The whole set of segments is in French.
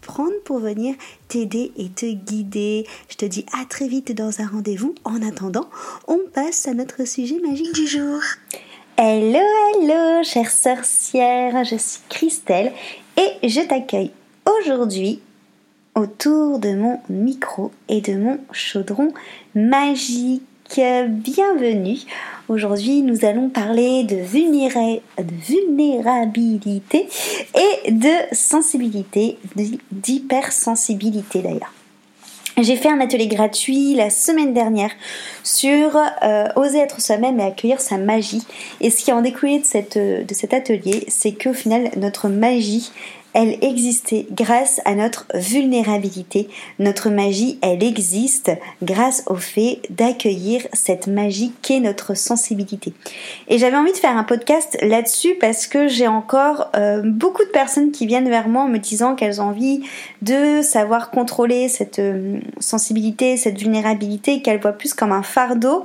prendre pour venir t'aider et te guider. Je te dis à très vite dans un rendez-vous. En attendant, on passe à notre sujet magique du jour. Hello, hello, chère sorcière, je suis Christelle et je t'accueille aujourd'hui autour de mon micro et de mon chaudron magique. Bienvenue Aujourd'hui, nous allons parler de, vulnérabilité et de sensibilité, d'hypersensibilité d'ailleurs. J'ai fait un atelier gratuit la semaine dernière sur euh, oser être soi-même et accueillir sa magie. Et ce qui en découlé de, de cet atelier, c'est qu'au final, notre magie, elle existait grâce à notre vulnérabilité. Notre magie, elle existe grâce au fait d'accueillir cette magie qu'est notre sensibilité. Et j'avais envie de faire un podcast là-dessus parce que j'ai encore euh, beaucoup de personnes qui viennent vers moi en me disant qu'elles ont envie de savoir contrôler cette euh, sensibilité, cette vulnérabilité, qu'elles voient plus comme un fardeau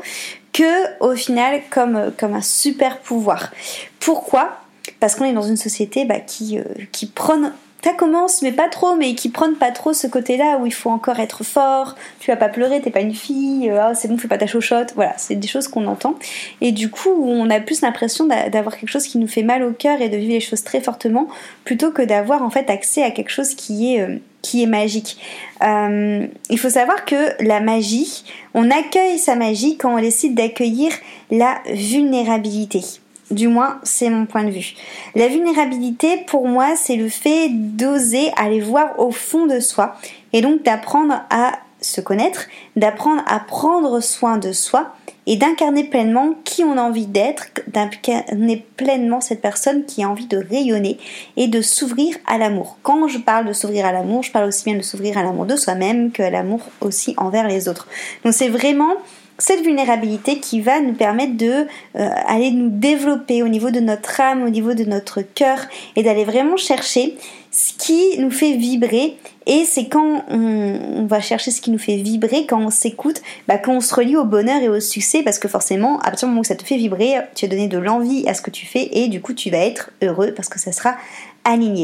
que au final comme, comme un super pouvoir. Pourquoi? Parce qu'on est dans une société bah, qui, euh, qui prône ça commence, mais pas trop, mais qui prône pas trop ce côté-là où il faut encore être fort, tu vas pas pleurer, t'es pas une fille, euh, oh, c'est bon, fais pas ta chochotte. Voilà, c'est des choses qu'on entend. Et du coup, on a plus l'impression d'avoir quelque chose qui nous fait mal au cœur et de vivre les choses très fortement, plutôt que d'avoir en fait accès à quelque chose qui est, euh, qui est magique. il faut savoir que la magie, on accueille sa magie quand on décide d'accueillir la vulnérabilité. Du moins, c'est mon point de vue. La vulnérabilité, pour moi, c'est le fait d'oser aller voir au fond de soi et donc d'apprendre à se connaître, d'apprendre à prendre soin de soi et d'incarner pleinement qui on a envie d'être, d'incarner pleinement cette personne qui a envie de rayonner et de s'ouvrir à l'amour. Quand je parle de s'ouvrir à l'amour, je parle aussi bien de s'ouvrir à l'amour de soi-même que à l'amour aussi envers les autres. Donc c'est vraiment cette vulnérabilité qui va nous permettre de euh, aller nous développer au niveau de notre âme, au niveau de notre cœur et d'aller vraiment chercher ce qui nous fait vibrer. Et c'est quand on, va chercher ce qui nous fait vibrer, quand on s'écoute, bah, quand on se relie au bonheur et au succès parce que forcément à partir du moment où ça te fait vibrer, tu as donné de l'envie à ce que tu fais et du coup tu vas être heureux parce que ça sera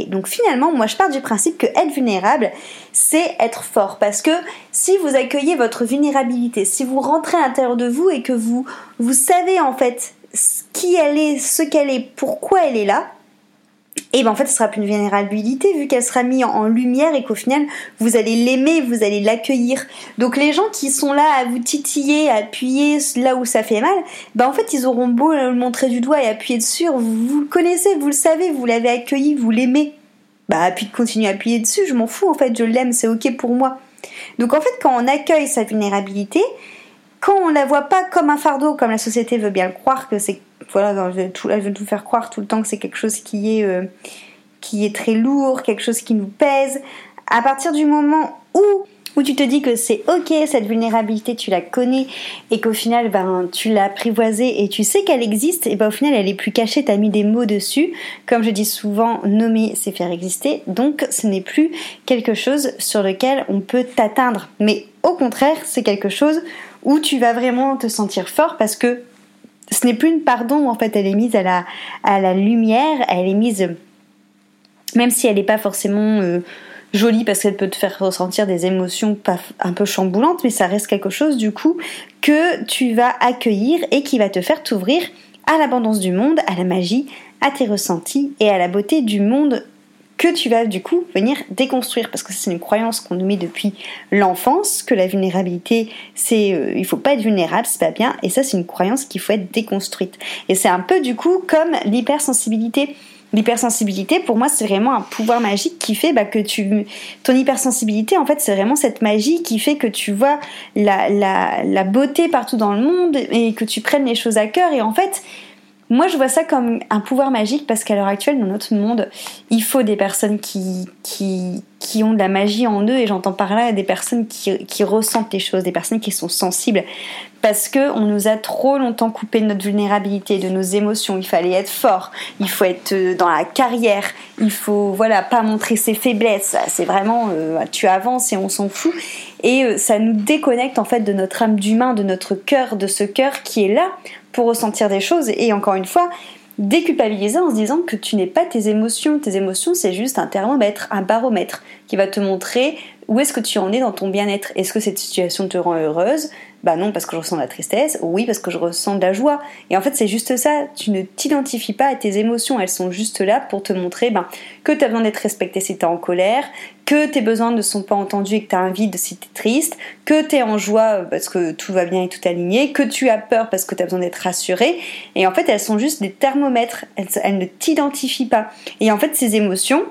Donc finalement, moi je pars du principe que être vulnérable, c'est être fort. Parce que si vous accueillez votre vulnérabilité, si vous rentrez à l'intérieur de vous et que vous, vous savez en fait qui elle est, ce qu'elle est, pourquoi elle est là, et ben en fait ce sera plus une vulnérabilité vu qu'elle sera mise en lumière et qu'au final vous allez l'aimer, vous allez l'accueillir. Donc les gens qui sont là à vous titiller, à appuyer là où ça fait mal, ben en fait ils auront beau le montrer du doigt et appuyer dessus, vous, le connaissez, vous le savez, vous l'avez accueilli, vous l'aimez. Bah puis continuer à appuyer dessus, je m'en fous en fait, je l'aime, c'est ok pour moi. Donc en fait quand on accueille sa vulnérabilité, quand on la voit pas comme un fardeau, comme la société veut bien le croire, que c'est voilà, elle veut, tout, nous faire croire tout le temps que c'est quelque chose qui est, euh, qui est très lourd, quelque chose qui nous pèse. À partir du moment où où tu te dis que c'est ok cette vulnérabilité tu la connais et qu'au final ben tu l'as apprivoisée et tu sais qu'elle existe et ben au final elle est plus cachée t'as mis des mots dessus. Comme je dis souvent nommer c'est faire exister. Donc ce n'est plus quelque chose sur lequel on peut t'atteindre. Mais au contraire c'est quelque chose où tu vas vraiment te sentir fort parce que ce n'est plus une pardon en fait elle est mise à la, lumière, elle est mise, même si elle n'est pas forcément euh, jolie parce qu'elle peut te faire ressentir des émotions un peu chamboulantes, mais ça reste quelque chose du coup que tu vas accueillir et qui va te faire t'ouvrir à l'abondance du monde, à la magie, à tes ressentis et à la beauté du monde que tu vas du coup venir déconstruire. Parce que c'est une croyance qu'on nous met depuis l'enfance que la vulnérabilité c'est euh, il faut pas être vulnérable c'est pas bien. Et ça c'est une croyance qu'il faut être déconstruite. Et c'est un peu du coup comme l'hypersensibilité. L'hypersensibilité, pour moi, c'est vraiment un pouvoir magique qui fait bah, que tu... Ton hypersensibilité, en fait, c'est vraiment cette magie qui fait que tu vois la, la, la beauté partout dans le monde et que tu prennes les choses à cœur. Et en fait, moi, je vois ça comme un pouvoir magique parce qu'à l'heure actuelle, dans notre monde, il faut des personnes qui, qui, qui ont de la magie en eux, et j'entends par là des personnes qui, qui, ressentent les choses, des personnes qui sont sensibles, parce que on nous a trop longtemps coupé de notre vulnérabilité, de nos émotions. Il fallait être fort, il faut être euh, dans la carrière, il faut voilà pas montrer ses faiblesses. C'est vraiment euh, tu avances et on s'en fout, et euh, ça nous déconnecte en fait de notre âme d'humain, de notre cœur, de ce cœur qui est là pour ressentir des choses. Et encore une fois, déculpabiliser en se disant que tu n'es pas tes émotions. Tes émotions, c'est juste un thermomètre, un baromètre qui va te montrer où est-ce que tu en es dans ton bien-être. Est-ce que cette situation te rend heureuse? Bah non, parce que je ressens de la tristesse. Oui, parce que je ressens de la joie. Et en fait, c'est juste ça. Tu ne t'identifies pas à tes émotions. Elles sont juste là pour te montrer ben, que tu as besoin d'être respecté si tu es en colère, que tes besoins ne sont pas entendus et que tu as un vide si tu es triste, que tu es en joie parce que tout va bien et tout aligné, que tu as peur parce que tu as besoin d'être rassuré. Et en fait, elles sont juste des thermomètres. Elles, elles ne t'identifient pas. Et en fait, ces émotions,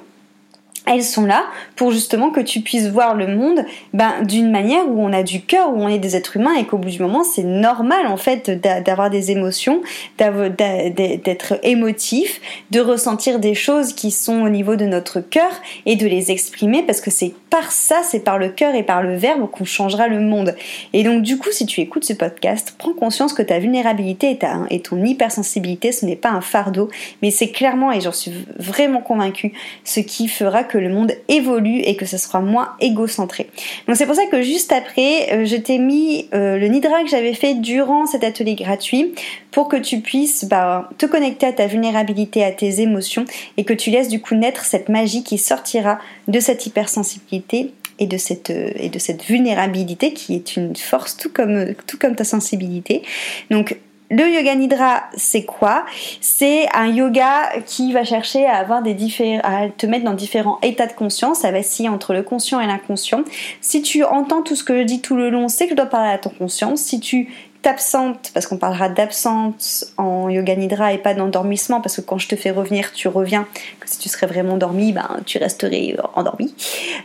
elles sont là pour justement que tu puisses voir le monde ben, d'une manière où on a du cœur, où on est des êtres humains et qu'au bout du moment c'est normal en fait d'avoir des émotions, d'être émotif, de ressentir des choses qui sont au niveau de notre cœur et de les exprimer parce que c'est par ça, c'est par le cœur et par le verbe qu'on changera le monde. Et donc du coup si tu écoutes ce podcast, prends conscience que ta vulnérabilité et, ta, et ton hypersensibilité ce n'est pas un fardeau, mais c'est clairement, et j'en suis vraiment convaincue, ce qui fera que le monde évolue et que ce sera moins égocentré. Donc c'est pour ça que juste après, euh, je t'ai mis euh, le Nidra que j'avais fait durant cet atelier gratuit pour que tu puisses bah, te connecter à ta vulnérabilité, à tes émotions et que tu laisses du coup naître cette magie qui sortira de cette hypersensibilité et de cette euh, et de cette vulnérabilité qui est une force tout comme tout comme ta sensibilité. Donc le yoga nidra, c'est quoi? C'est un yoga qui va chercher à avoir des à te mettre dans différents états de conscience. Ça vacille entre le conscient et l'inconscient. Si tu entends tout ce que je dis tout le long, c'est que je dois parler à ton conscience. Si tu t'absentes, parce qu'on parlera d'absence en yoga nidra et pas d'endormissement, parce que quand je te fais revenir, tu reviens, que si tu serais vraiment dormi, ben, tu resterais endormi.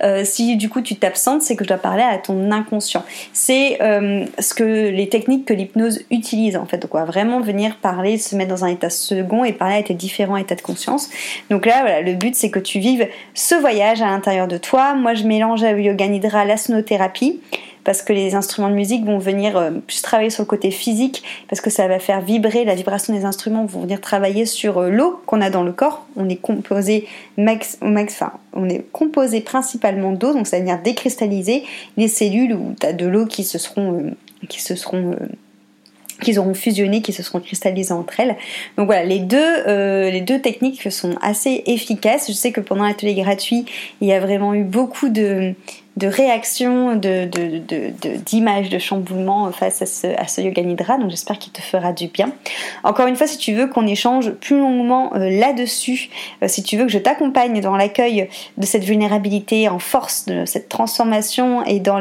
Euh, si du coup tu t'absentes, c'est que je dois parler à ton inconscient. C'est euh, ce que les techniques que l'hypnose utilise en fait, donc on va vraiment venir parler, se mettre dans un état second et parler à tes différents états de conscience. Donc là, voilà, le but c'est que tu vives ce voyage à l'intérieur de toi. Moi, je mélange à yoga nidra la sonothérapie parce que les instruments de musique vont venir euh, plus travailler sur le côté physique, parce que ça va faire vibrer, la vibration des instruments vont venir travailler sur euh, l'eau qu'on a dans le corps. On est composé max, enfin, on est composé principalement d'eau, donc ça va venir décristalliser les cellules où tu as de l'eau qui se seront, euh, qui se seront qu'ils auront fusionné, qui se seront cristallisées entre elles. Donc voilà, les deux, les deux techniques sont assez efficaces. Je sais que pendant l'atelier gratuit, il y a vraiment eu beaucoup de, de réaction, de, d'images, de, chamboulement face à ce, à yoga nidra. Donc j'espère qu'il te fera du bien. Encore une fois, si tu veux qu'on échange plus longuement euh, là-dessus, euh, si tu veux que je t'accompagne dans l'accueil de cette vulnérabilité en force, de cette transformation et dans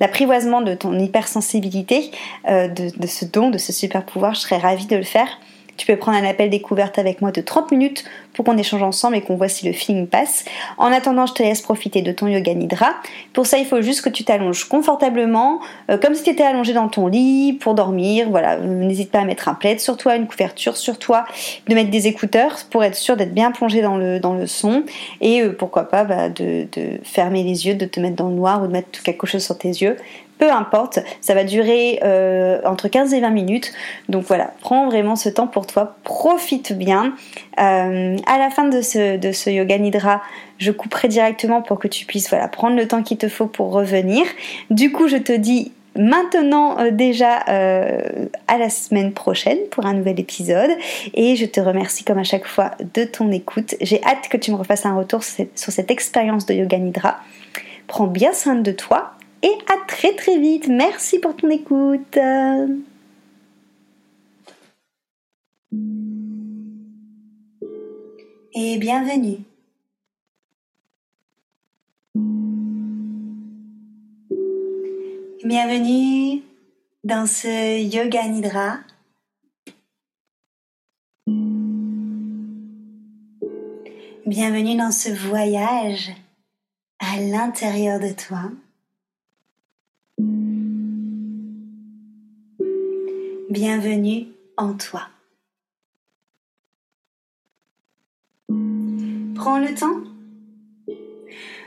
l'apprivoisement de ton hypersensibilité, euh, de, de ce don, de ce super pouvoir, je serais ravie de le faire. Tu peux prendre un appel découverte avec moi de 30 minutes pour qu'on échange ensemble et qu'on voit si le feeling passe. En attendant, je te laisse profiter de ton yoga nidra. Pour ça, il faut juste que tu t'allonges confortablement, euh, comme si tu étais allongé dans ton lit pour dormir. Voilà, n'hésite pas à mettre un plaid sur toi, une couverture sur toi, de mettre des écouteurs pour être sûr d'être bien plongé dans le, son et euh, pourquoi pas bah, de, fermer les yeux, de te mettre dans le noir ou de mettre quelque chose sur tes yeux peu importe, ça va durer euh, entre 15 et 20 minutes. Donc voilà, prends vraiment ce temps pour toi, profite bien. À la fin de ce, de yoga nidra, je couperai directement pour que tu puisses voilà, prendre le temps qu'il te faut pour revenir. Du coup, je te dis maintenant euh, déjà à la semaine prochaine pour un nouvel épisode et je te remercie comme à chaque fois de ton écoute. J'ai hâte que tu me refasses un retour sur cette, sur cette expérience de yoga nidra. Prends bien soin de toi et à très très vite. Merci pour ton écoute et bienvenue. Bienvenue dans ce Yoga Nidra. Bienvenue dans ce voyage à l'intérieur de toi. Bienvenue en toi. Prends le temps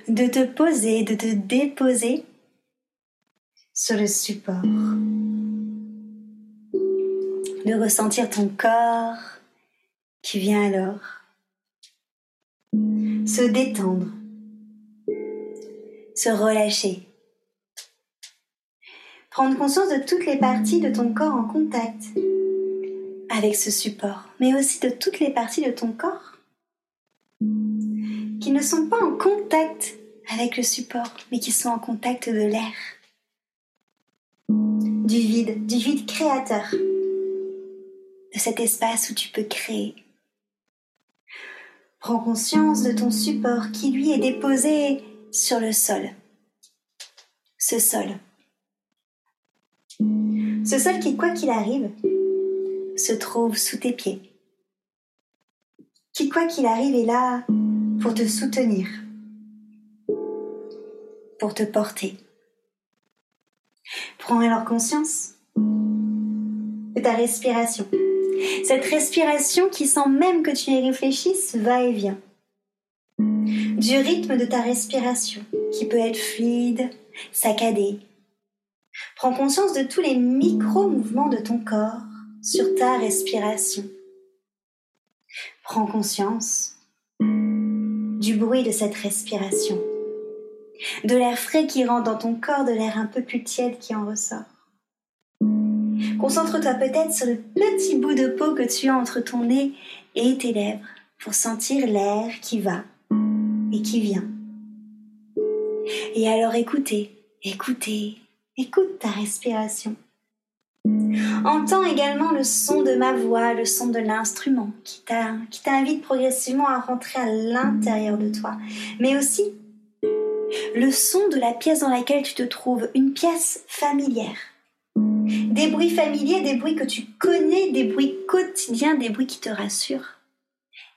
de te poser, de te déposer sur le support, de ressentir ton corps qui vient alors se détendre, se relâcher, prendre conscience de toutes les parties de ton corps en contact avec ce support, mais aussi de toutes les parties de ton corps qui ne sont pas en contact avec le support, mais qui sont en contact de l'air, du vide, du vide créateur, de cet espace où tu peux créer. Prends conscience de ton support qui lui est déposé sur le sol. Ce sol. Ce sol qui, quoi qu'il arrive, se trouve sous tes pieds. Qui, quoi qu'il arrive, est là pour te soutenir, pour te porter. Prends alors conscience de ta respiration. Cette respiration qui, sans même que tu y réfléchisses, va et vient. Du rythme de ta respiration, qui peut être fluide, saccadé. Prends conscience de tous les micro-mouvements de ton corps sur ta respiration. Prends conscience du bruit de cette respiration, de l'air frais qui rentre dans ton corps, de l'air un peu plus tiède qui en ressort. Concentre-toi peut-être sur le petit bout de peau que tu as entre ton nez et tes lèvres pour sentir l'air qui va et qui vient. Et alors écoutez, écoutez, écoute ta respiration. Entends également le son de ma voix, le son de l'instrument qui t'invite progressivement à rentrer à l'intérieur de toi, mais aussi le son de la pièce dans laquelle tu te trouves, une pièce familière. Des bruits familiers, des bruits que tu connais, des bruits quotidiens, des bruits qui te rassurent,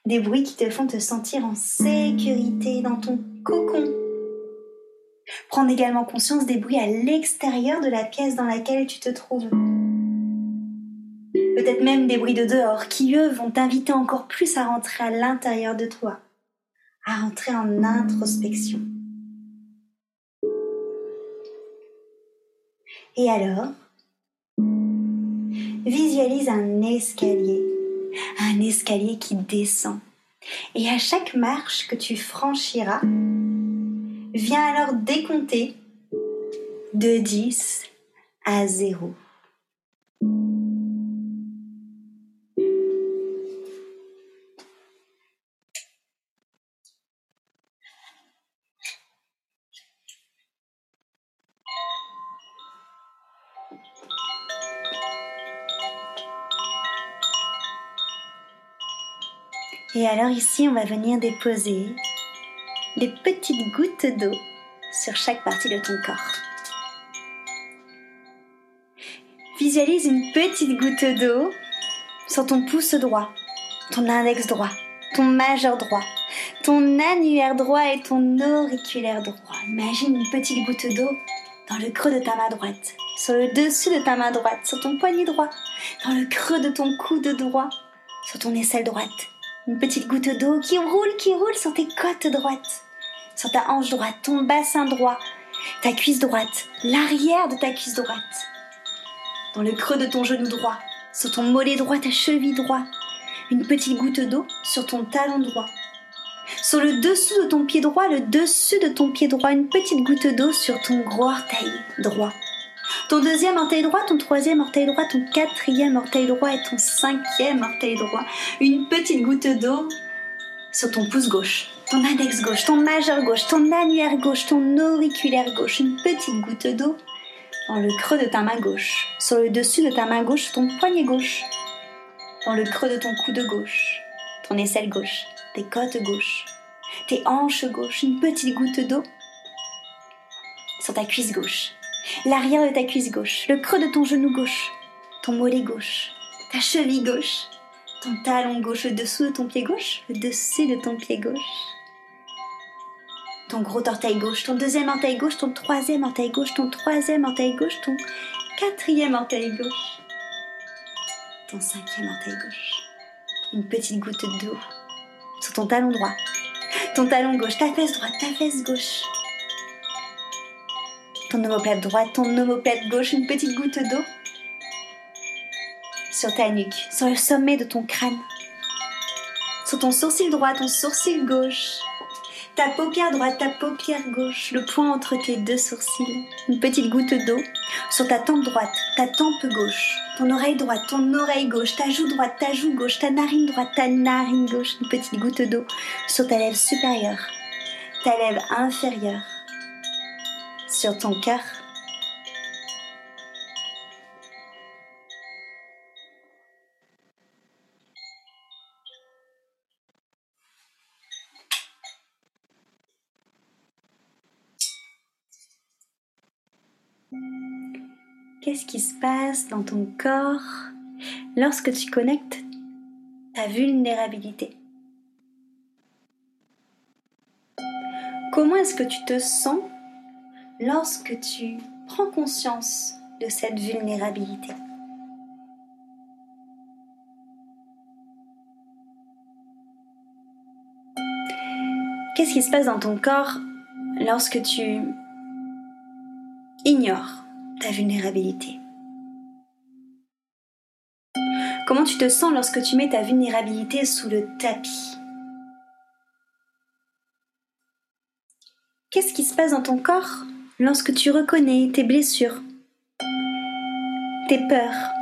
des bruits qui te font te sentir en sécurité dans ton cocon. Prends également conscience des bruits à l'extérieur de la pièce dans laquelle tu te trouves peut-être même des bruits de dehors qui, eux, vont t'inviter encore plus à rentrer à l'intérieur de toi, à rentrer en introspection. Et alors, visualise un escalier, un escalier qui descend. Et à chaque marche que tu franchiras, viens alors décompter de 10 à 0. Et alors ici, on va venir déposer des petites gouttes d'eau sur chaque partie de ton corps. Visualise une petite goutte d'eau sur ton pouce droit, ton index droit, ton majeur droit, ton annulaire droit et ton auriculaire droit. Imagine une petite goutte d'eau dans le creux de ta main droite, sur le dessus de ta main droite, sur ton poignet droit, dans le creux de ton coude droit, sur ton aisselle droite une petite goutte d'eau qui roule, qui roule sur tes côtes droites, sur ta hanche droite, ton bassin droit, ta cuisse droite, l'arrière de ta cuisse droite, dans le creux de ton genou droit, sur ton mollet droit, ta cheville droite, une petite goutte d'eau sur ton talon droit. Sur le dessous de ton pied droit, le dessus de ton pied droit, une petite goutte d'eau sur ton gros orteil droit ton deuxième orteil droit, ton troisième orteil droit, ton quatrième orteil droit et ton cinquième orteil droit. Une petite goutte d'eau sur ton pouce gauche, ton index gauche, ton majeur gauche, ton annulaire gauche, ton auriculaire gauche. Une petite goutte d'eau dans le creux de ta main gauche, sur le dessus de ta main gauche, ton poignet gauche, dans le creux de ton coude gauche, ton aisselle gauche, tes côtes gauche, tes hanches gauche, une petite goutte d'eau sur ta cuisse gauche, l'arrière de ta cuisse gauche, le creux de ton genou gauche, ton mollet gauche, ta cheville gauche, ton talon gauche, le dessous de ton pied gauche, le dessus de ton pied gauche, ton gros orteil gauche, ton deuxième orteil gauche, ton troisième orteil gauche, ton troisième orteil gauche, ton quatrième orteil gauche, ton cinquième orteil gauche, une petite goutte d'eau sur ton talon droit, ton talon gauche, ta fesse droite, ta fesse gauche, ton omoplate droite, ton omoplate gauche, une petite goutte d'eau sur ta nuque, sur le sommet de ton crâne, sur ton sourcil droit, ton sourcil gauche, ta paupière droite, ta paupière gauche, le point entre tes deux sourcils, une petite goutte d'eau sur ta tempe droite, ta tempe gauche, ton oreille droite, ton oreille gauche, ta joue droite, ta joue gauche, ta narine droite, ta narine gauche, une petite goutte d'eau sur ta lèvre supérieure, ta lèvre inférieure, sur ton cœur. Qu'est-ce qui se passe dans ton corps lorsque tu connectes ta vulnérabilité? Comment est-ce que tu te sens lorsque tu prends conscience de cette vulnérabilité. Qu'est-ce qui se passe dans ton corps lorsque tu ignores ta vulnérabilité? Comment tu te sens lorsque tu mets ta vulnérabilité sous le tapis? Qu'est-ce qui se passe dans ton corps lorsque tu reconnais tes blessures, tes peurs.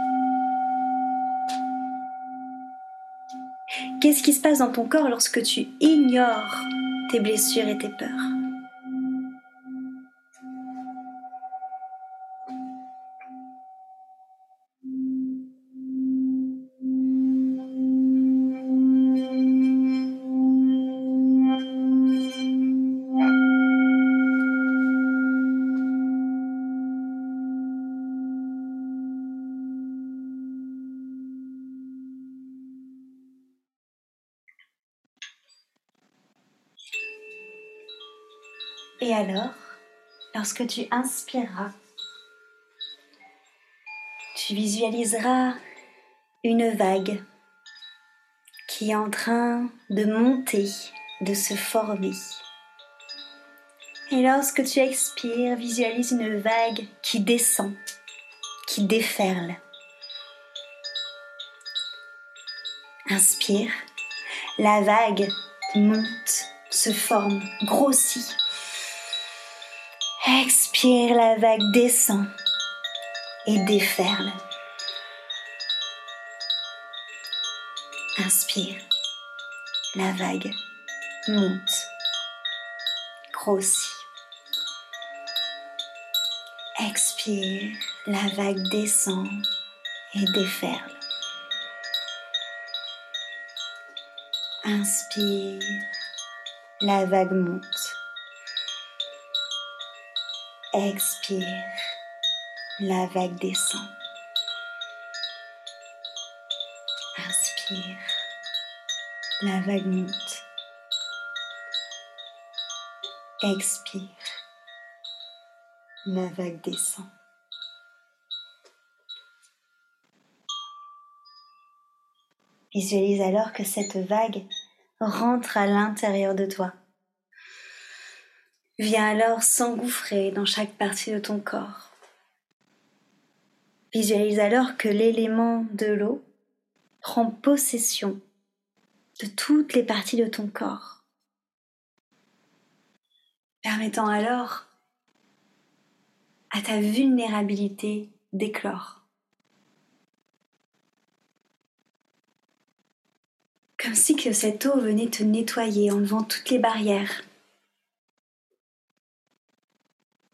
Qu'est-ce qui se passe dans ton corps lorsque tu ignores tes blessures et tes peurs? Et alors, lorsque tu inspireras, tu visualiseras une vague qui est en train de monter, de se former. Et lorsque tu expires, visualise une vague qui descend, qui déferle. Inspire, la vague monte, se forme, grossit Expire, la vague descend et déferle. Inspire, la vague monte, grossit. Expire, la vague descend et déferle. Inspire, la vague monte Expire, la vague descend. Inspire, la vague monte. Expire, la vague descend. Visualise alors que cette vague rentre à l'intérieur de toi Viens alors s'engouffrer dans chaque partie de ton corps. Visualise alors que l'élément de l'eau prend possession de toutes les parties de ton corps, permettant alors à ta vulnérabilité d'éclore. Comme si cette eau venait te nettoyer, enlevant toutes les barrières,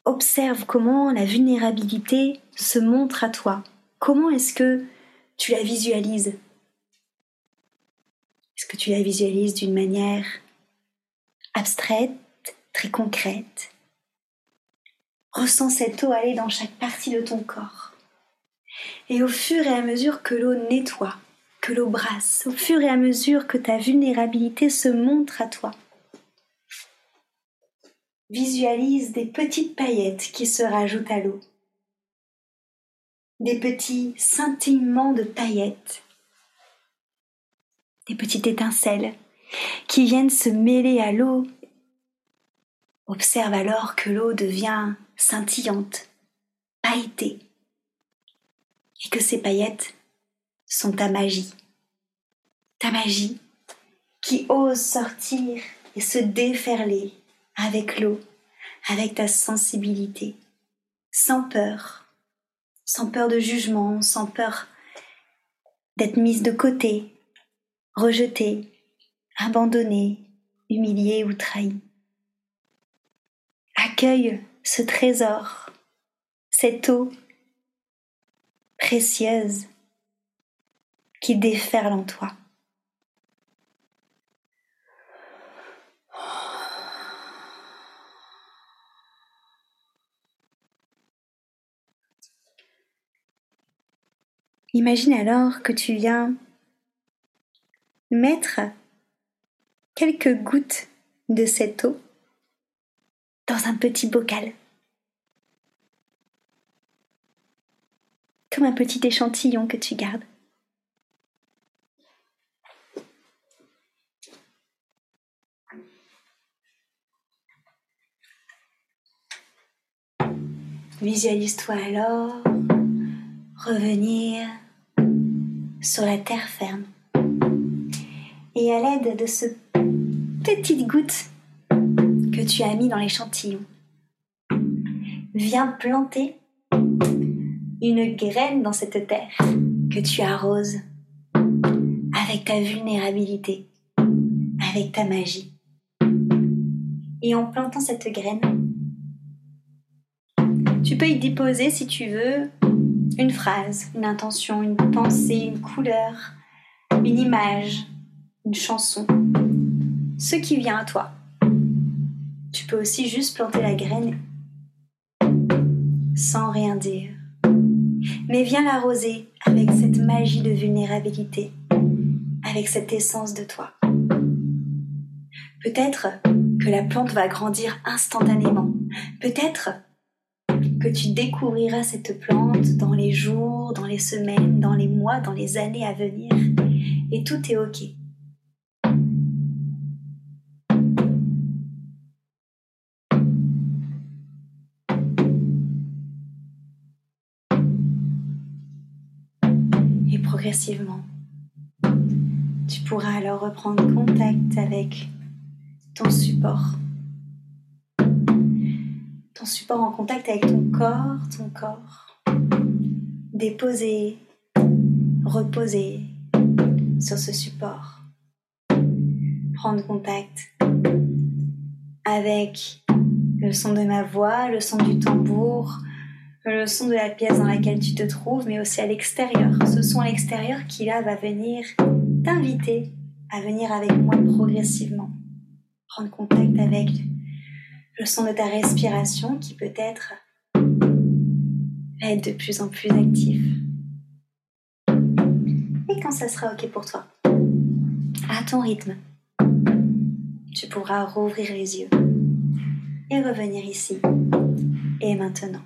observe comment la vulnérabilité se montre à toi. Comment est-ce que tu la visualises? Est-ce que tu la visualises d'une manière abstraite, très concrète? Ressens cette eau aller dans chaque partie de ton corps. Et au fur et à mesure que l'eau nettoie, que l'eau brasse, au fur et à mesure que ta vulnérabilité se montre à toi, visualise des petites paillettes qui se rajoutent à l'eau. Des petits scintillements de paillettes. Des petites étincelles qui viennent se mêler à l'eau. Observe alors que l'eau devient scintillante, pailletée, et que ces paillettes sont ta magie. Ta magie qui ose sortir et se déferler avec l'eau, avec ta sensibilité, sans peur, sans peur de jugement, sans peur d'être mise de côté, rejetée, abandonnée, humiliée ou trahie. Accueille ce trésor, cette eau précieuse qui déferle en toi. Imagine alors que tu viens mettre quelques gouttes de cette eau dans un petit bocal. Comme un petit échantillon que tu gardes. Visualise-toi alors revenir sur la terre ferme. Et à l'aide de ce petite goutte que tu as mis dans l'échantillon, viens planter une graine dans cette terre que tu arroses avec ta vulnérabilité, avec ta magie. Et en plantant cette graine, tu peux y déposer si tu veux une phrase, une intention, une pensée, une couleur, une image, une chanson, ce qui vient à toi. Tu peux aussi juste planter la graine sans rien dire. Mais viens l'arroser avec cette magie de vulnérabilité, avec cette essence de toi. Peut-être que la plante va grandir instantanément. Peut-être que tu découvriras cette plante dans les jours, dans les semaines, dans les mois, dans les années à venir. Et tout est OK. Et progressivement, tu pourras alors reprendre contact avec ton support support en contact avec ton corps, ton corps. Déposer, reposer sur ce support. Prendre contact avec le son de ma voix, le son du tambour, le son de la pièce dans laquelle tu te trouves, mais aussi à l'extérieur. Ce son à l'extérieur qui là va venir t'inviter à venir avec moi progressivement. Prendre contact avec le son de ta respiration qui peut-être va être de plus en plus actif. Et quand ça sera OK pour toi, à ton rythme, tu pourras rouvrir les yeux et revenir ici et maintenant.